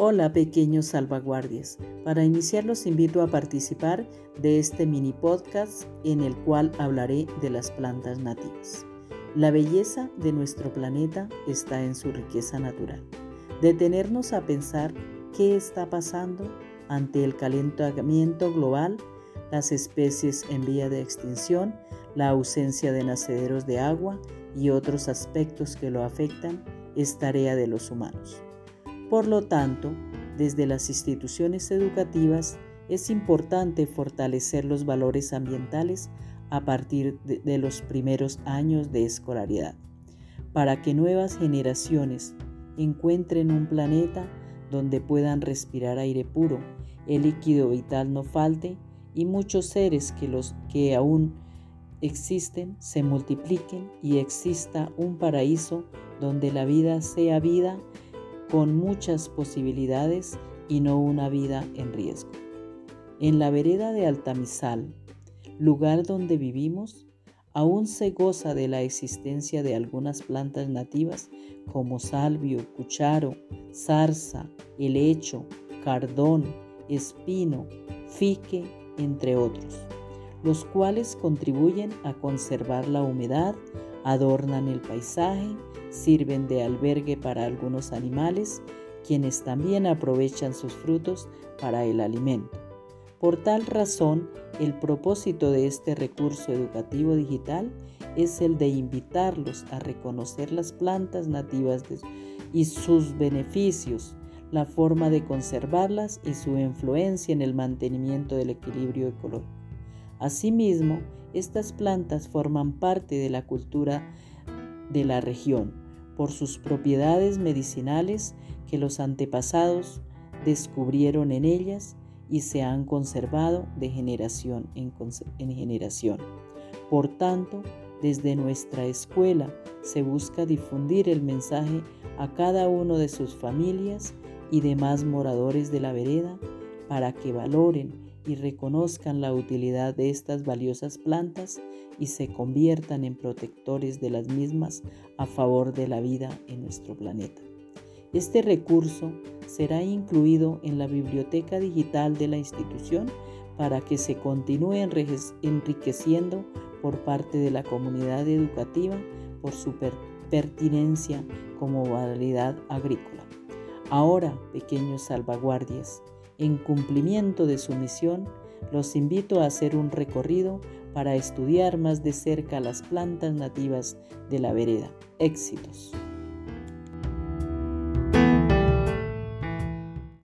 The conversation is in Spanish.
Hola pequeños salvaguardias. Para iniciar los invito a participar de este mini podcast en el cual hablaré de las plantas nativas. La belleza de nuestro planeta está en su riqueza natural. Detenernos a pensar qué está pasando ante el calentamiento global, las especies en vía de extinción, la ausencia de nacederos de agua y otros aspectos que lo afectan es tarea de los humanos. Por lo tanto, desde las instituciones educativas es importante fortalecer los valores ambientales a partir de, los primeros años de escolaridad, para que nuevas generaciones encuentren un planeta donde puedan respirar aire puro, el líquido vital no falte y muchos seres que los que aún existen se multipliquen y exista un paraíso donde la vida sea vida con muchas posibilidades y no una vida en riesgo. En la vereda de Altamizal, lugar donde vivimos, aún se goza de la existencia de algunas plantas nativas como salvio, cucharo, zarza, helecho, cardón, espino, fique, entre otros, los cuales contribuyen a conservar la humedad, adornan el paisaje sirven de albergue para algunos animales, quienes también aprovechan sus frutos para el alimento. Por tal razón, el propósito de este recurso educativo digital es el de invitarlos a reconocer las plantas nativas y sus beneficios, la forma de conservarlas y su influencia en el mantenimiento del equilibrio ecológico. Asimismo, estas plantas forman parte de la cultura de la región por sus propiedades medicinales que los antepasados descubrieron en ellas y se han conservado de generación en, generación. Por tanto, desde nuestra escuela se busca difundir el mensaje a cada uno de sus familias y demás moradores de la vereda para que valoren y reconozcan la utilidad de estas valiosas plantas y se conviertan en protectores de las mismas a favor de la vida en nuestro planeta. Este recurso será incluido en la biblioteca digital de la institución para que se continúe enriqueciendo por parte de la comunidad educativa por su pertinencia como modalidad agrícola. Ahora, pequeños salvaguardias, en cumplimiento de su misión, los invito a hacer un recorrido para estudiar más de cerca las plantas nativas de la vereda. Éxitos.